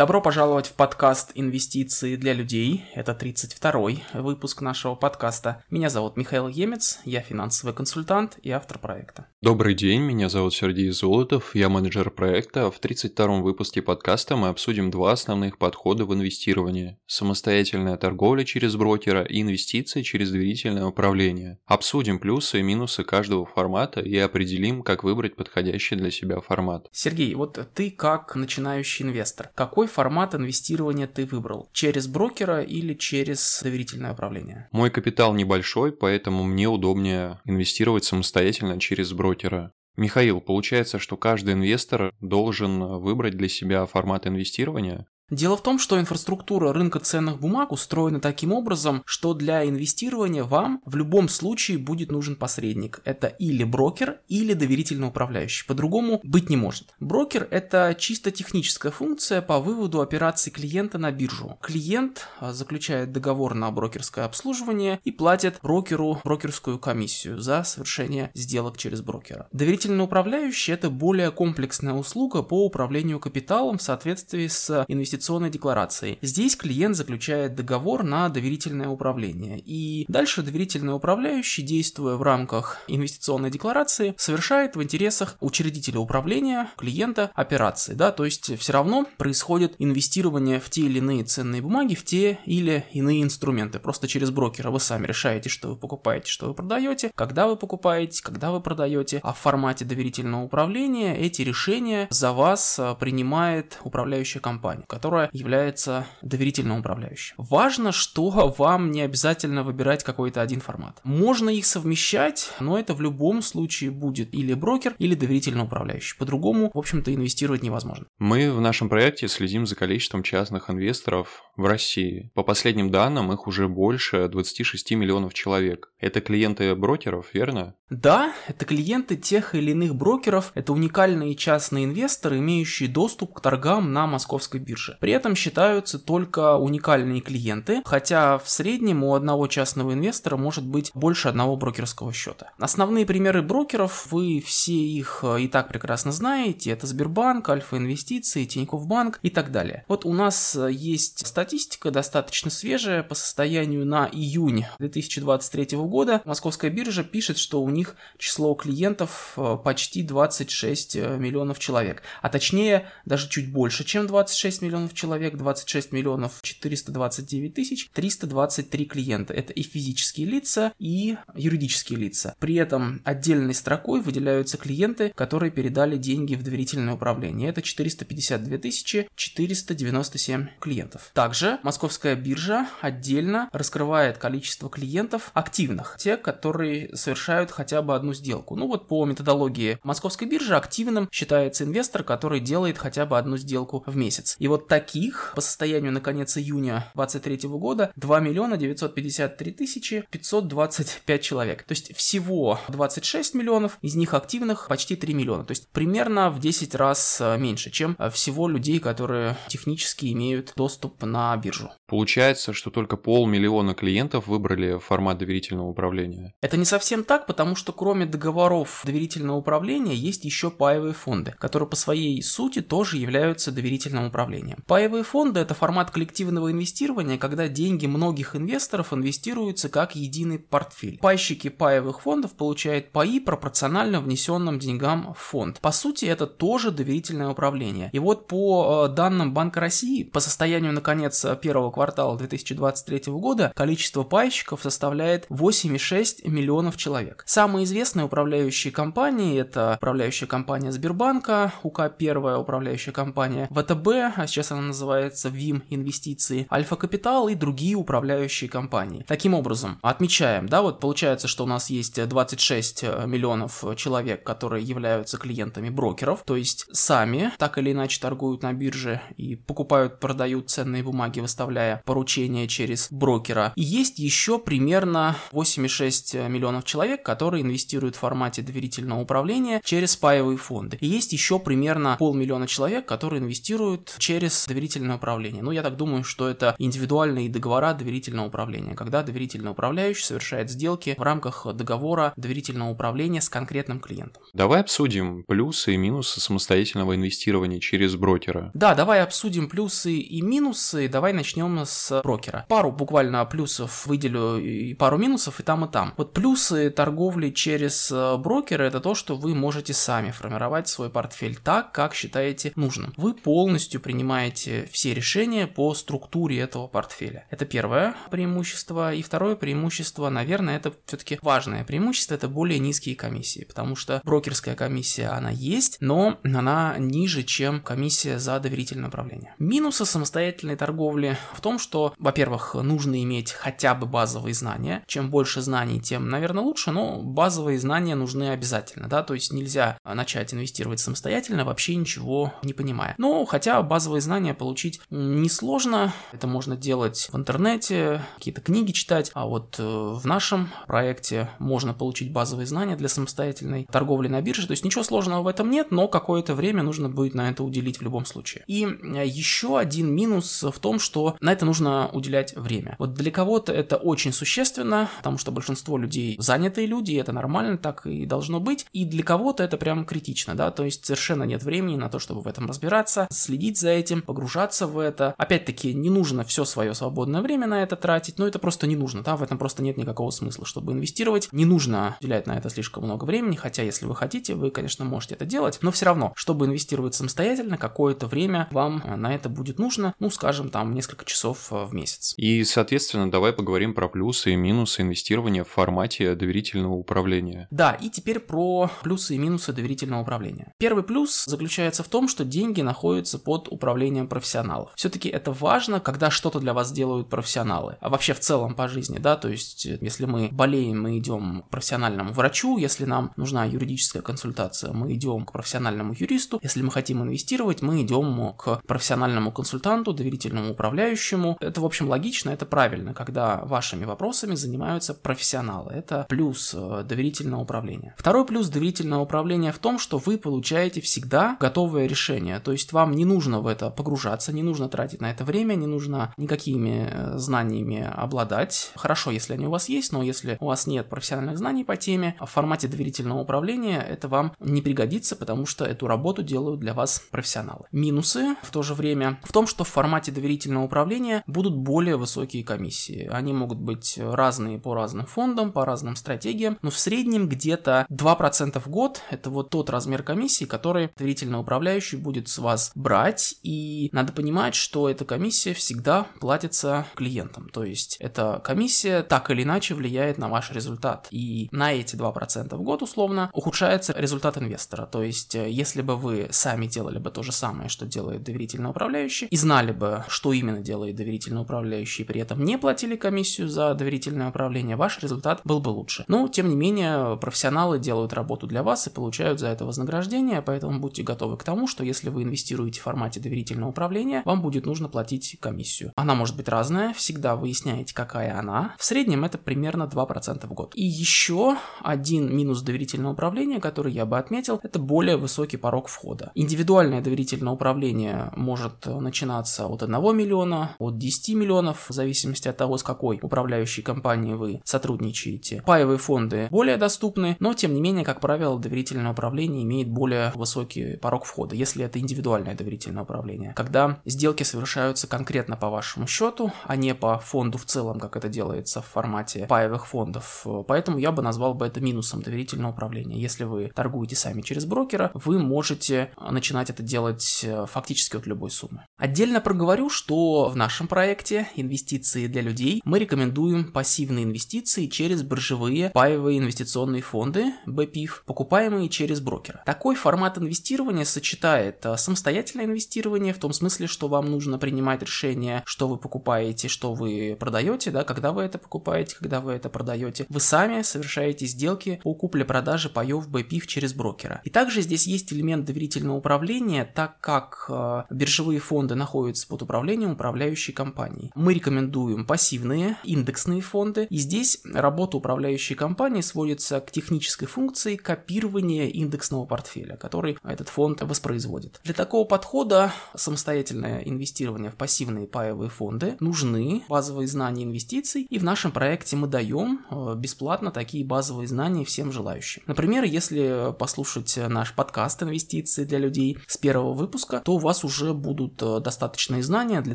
Добро пожаловать в подкаст «Инвестиции для людей». Это 32-й выпуск нашего подкаста. Меня зовут Михаил Емец, я финансовый консультант и автор проекта. Добрый день, меня зовут Сергей Золотов, я менеджер проекта. В 32-м выпуске подкаста мы обсудим два основных подхода в инвестировании. Самостоятельная торговля через брокера и инвестиции через доверительное управление. Обсудим плюсы и минусы каждого формата и определим, как выбрать подходящий для себя формат. Сергей, вот ты как начинающий инвестор, какой какой формат инвестирования ты выбрал? Через брокера или через доверительное управление? Мой капитал небольшой, поэтому мне удобнее инвестировать самостоятельно через брокера. Михаил, получается, что каждый инвестор должен выбрать для себя формат инвестирования? Дело в том, что инфраструктура рынка ценных бумаг устроена таким образом, что для инвестирования вам в любом случае будет нужен посредник. Это или брокер, или доверительный управляющий. По-другому быть не может. Брокер – это чисто техническая функция по выводу операций клиента на биржу. Клиент а, заключает договор на брокерское обслуживание и платит брокеру брокерскую комиссию за совершение сделок через брокера. Доверительный управляющий – это более комплексная услуга по управлению капиталом в соответствии с инвестиционными инвестиционной декларацией. Здесь клиент заключает договор на доверительное управление. И дальше доверительный управляющий, действуя в рамках инвестиционной декларации, совершает в интересах учредителя управления клиента операции. Да? То есть все равно происходит инвестирование в те или иные ценные бумаги, в те или иные инструменты. Просто через брокера вы сами решаете, что вы покупаете, что вы продаете, когда вы покупаете, когда вы продаете. А в формате доверительного управления эти решения за вас а, принимает управляющая компания, которая которая является доверительным управляющим. Важно, что вам не обязательно выбирать какой-то один формат. Можно их совмещать, но это в любом случае будет или брокер, или доверительный управляющий. По-другому, в общем-то, инвестировать невозможно. Мы в нашем проекте следим за количеством частных инвесторов в России. По последним данным, их уже больше 26 миллионов человек. Это клиенты брокеров, верно? Да, это клиенты тех или иных брокеров, это уникальные частные инвесторы, имеющие доступ к торгам на московской бирже. При этом считаются только уникальные клиенты, хотя в среднем у одного частного инвестора может быть больше одного брокерского счета. Основные примеры брокеров, вы все их э, и так прекрасно знаете, это Сбербанк, Альфа Инвестиции, Тинькофф Банк и так далее. Вот у нас э, есть статистика достаточно свежая по состоянию на июнь 2023 года. Московская биржа пишет, что у них число клиентов э, почти 26 миллионов человек, а точнее даже чуть больше, чем 26 миллионов миллионов человек, 26 миллионов 429 тысяч, 323 клиента. Это и физические лица, и юридические лица. При этом отдельной строкой выделяются клиенты, которые передали деньги в доверительное управление. Это 452 тысячи 497 клиентов. Также Московская биржа отдельно раскрывает количество клиентов активных, те, которые совершают хотя бы одну сделку. Ну вот по методологии Московской биржи активным считается инвестор, который делает хотя бы одну сделку в месяц. И вот таких по состоянию на конец июня 2023 года 2 миллиона 953 тысячи 525 человек. То есть всего 26 миллионов, из них активных почти 3 миллиона. То есть примерно в 10 раз э, меньше, чем э, всего людей, которые технически имеют доступ на биржу. Получается, что только полмиллиона клиентов выбрали формат доверительного управления. Это не совсем так, потому что кроме договоров доверительного управления есть еще паевые фонды, которые по своей сути тоже являются доверительным управлением. Паевые фонды – это формат коллективного инвестирования, когда деньги многих инвесторов инвестируются как единый портфель. Пайщики паевых фондов получают паи пропорционально внесенным деньгам в фонд. По сути, это тоже доверительное управление. И вот по э, данным Банка России, по состоянию на конец первого квартала 2023 года, количество пайщиков составляет 8,6 миллионов человек. Самые известные управляющие компании – это управляющая компания Сбербанка, УК первая управляющая компания ВТБ, а сейчас она называется ВИМ Инвестиции, Альфа Капитал и другие управляющие компании. Таким образом, отмечаем, да, вот получается, что у нас есть 26 э, миллионов человек, которые являются клиентами брокеров, то есть сами так или иначе торгуют на бирже и покупают, продают ценные бумаги, выставляя поручения через брокера. И есть еще примерно 8,6 миллионов человек, которые инвестируют в формате доверительного управления через паевые фонды. И есть еще примерно полмиллиона человек, которые инвестируют через доверительное управление. Ну, я так думаю, что это индивидуальные договора доверительного управления, когда доверительный управляющий совершает сделки в рамках договора доверительного управления с конкретным клиентом. Давай обсудим плюсы и минусы самостоятельного инвестирования через брокера. Да, давай обсудим плюсы и минусы. Давай начнем с брокера. Пару буквально плюсов выделю и пару минусов и там, и там. Вот плюсы торговли через э, брокера это то, что вы можете сами формировать свой портфель так, как считаете нужным. Вы полностью принимаете все решения по структуре этого портфеля. Это первое преимущество. И второе преимущество, наверное, это все-таки важное преимущество, это более низкие комиссии, потому что брокерская комиссия, она есть, но она ниже, чем комиссия за доверительное управление. Минусы самостоятельной торговли в том, что, во-первых, нужно иметь хотя бы базовые знания. Чем больше знаний, тем, наверное, лучше, но базовые знания нужны обязательно, да, то есть нельзя начать инвестировать самостоятельно, вообще ничего не понимая. Но хотя базовые знания получить несложно, это можно делать в интернете, какие-то книги читать, а вот э, в нашем проекте можно получить базовые знания для самостоятельной торговли на бирже, то есть ничего сложного в этом нет, но какое-то время нужно будет на это уделить в любом случае. И э, еще один минус в том, что на это нужно уделять время. Вот для кого-то это очень существенно, потому что большинство людей занятые люди, и это нормально, так и должно быть, и для кого-то это прям критично, да, то есть совершенно нет времени на то, чтобы в этом разбираться, следить за этим, погружаться в это. Опять-таки, не нужно все свое свободное время на это тратить, но это просто не нужно, да, в этом просто нет никакого смысла, чтобы инвестировать. Не нужно уделять на это слишком много времени, хотя если вы хотите, вы, конечно, можете это делать, но все равно, чтобы инвестировать самостоятельно, какое-то время вам на это будет нужно, ну, скажем, там, несколько часов э, в месяц. И, соответственно, давай поговорим про плюсы и минусы инвестирования в формате доверительного управления. Да, и теперь про плюсы и минусы доверительного управления. Первый плюс заключается в том, что деньги находятся под управлением профессионалов. Все-таки это важно, когда что-то для вас делают профессионалы. А вообще в целом по жизни, да, то есть если мы болеем, мы идем к профессиональному врачу, если нам нужна юридическая консультация, мы идем к профессиональному юристу, если мы хотим инвестировать, мы идем к профессиональному консультанту, доверительному управляющему. Это, в общем, логично, это правильно, когда вашими вопросами занимаются профессионалы. Это плюс э, доверительного управления. Второй плюс доверительного управления в том, что вы получаете всегда готовое решение. То есть вам не нужно в это погружаться, не нужно тратить на это время, не нужно никакими э, знаниями обладать. Хорошо, если они у вас есть, но если у вас нет профессиональных знаний по теме, в формате доверительного управления это вам не пригодится, потому что эту работу делают для вас профессионалы. Минусы в то же время в том, что в формате доверительного управления будут более высокие комиссии. Они могут быть разные по разным фондам, по разным стратегиям, но в среднем где-то 2% в год – это вот тот размер комиссии, который доверительный управляющий будет с вас брать, и надо понимать, что эта комиссия всегда платится клиентам, то есть эта комиссия так или иначе влияет на ваш результат, и на эти 2% в год условно ухудшается результат инвестора, то есть э, если бы вы сами делали бы то же самое, что делает доверительный управляющий, и знали бы, что именно делает доверительный управляющий, при этом не платили комиссию за доверительное управление, ваш результат был бы лучше. Но, тем не менее, профессионалы делают работу для вас и получают за это вознаграждение, поэтому будьте готовы к тому, что если вы инвестируете в формате доверительного управления, вам будет нужно платить комиссию. Она может быть разная, всегда выясняете, какая она. В среднем это примерно 2% в год. И еще один минус доверительного управления, который я бы отметил, это более высокий порог входа. Индивидуальное доверительное управление может начинаться от 1 миллиона, от 10 миллионов, в зависимости от того, с какой управляющей компанией вы сотрудничаете. Паевые фонды более доступны, но тем не менее, как правило, доверительное управление имеет более высокий порог входа, если это индивидуальное доверительное управление. Когда сделки совершаются конкретно по вашему счету, а не по фонду в целом, как это делается в формате паевых фондов. Поэтому я бы назвал бы это минусом доверительного управления. Если вы торгуете сами через брокера, вы можете начинать это делать э, фактически от любой суммы. Отдельно проговорю, что в нашем проекте «Инвестиции для людей» мы рекомендуем пассивные инвестиции через биржевые паевые инвестиционные фонды, BPIF, покупаемые через брокера. Такой формат инвестирования сочетает э, самостоятельное инвестирование в том смысле, что вам нужно принимать решение, что вы покупаете, что вы продаете, да, когда вы это покупаете, когда вы это продаете. Вы сами совершаете сделки по купле-продаже паев BPIF через брокера. И также здесь есть элемент доверительного управления, так как э, биржевые фонды находятся под управлением управляющей компании. Мы рекомендуем пассивные индексные фонды, и здесь работа управляющей компании сводится к технической функции копирования индексного портфеля, который этот фонд воспроизводит. Для такого подхода самостоятельное инвестирование в пассивные паевые фонды, нужны базовые знания инвестиций, и в нашем проекте мы даем э, бесплатно такие базовые знания всем желающим. Например, если послушать наш подкаст «Инвестиции для людей» с первого выпуска, то у вас уже будут э, достаточные знания для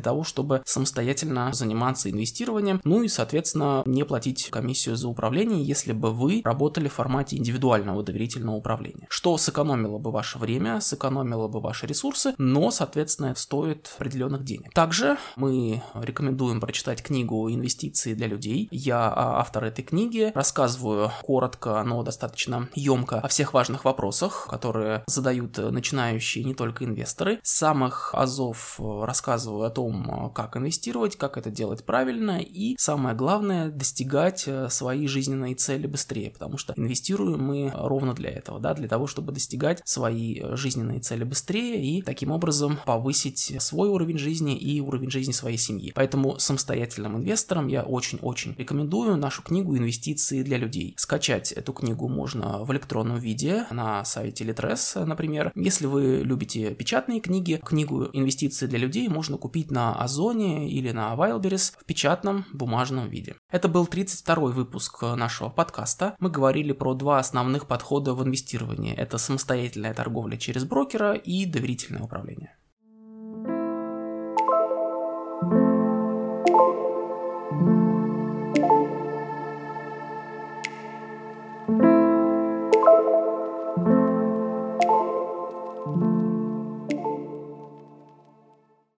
того, чтобы самостоятельно заниматься инвестированием, ну и, соответственно, не платить комиссию за управление, если бы вы работали в формате индивидуального доверительного управления. Что сэкономило бы ваше время, сэкономило бы ваши ресурсы, но, соответственно, стоит определенных денег. Также мы рекомендуем прочитать книгу «Инвестиции для людей». Я автор этой книги, рассказываю коротко, но достаточно емко о всех важных вопросах, которые задают начинающие не только инвесторы. С самых азов рассказываю о том, как инвестировать, как это делать правильно и, самое главное, достигать свои жизненные цели быстрее, потому что инвестируем мы ровно для этого, да, для того, чтобы достигать свои жизненные цели быстрее и таким образом повысить свой уровень жизни и уровень жизни своей семьи. Поэтому самостоятельным инвесторам я очень-очень рекомендую нашу книгу «Инвестиции для людей». Скачать эту книгу можно в электронном виде на сайте Litres, например. Если вы любите печатные книги, книгу «Инвестиции для людей» можно купить на Озоне или на Wildberries в печатном бумажном виде. Это был 32 выпуск нашего подкаста. Мы говорили про два основных подхода в инвестировании. Это самостоятельная торговля через брокера и доверительное управление.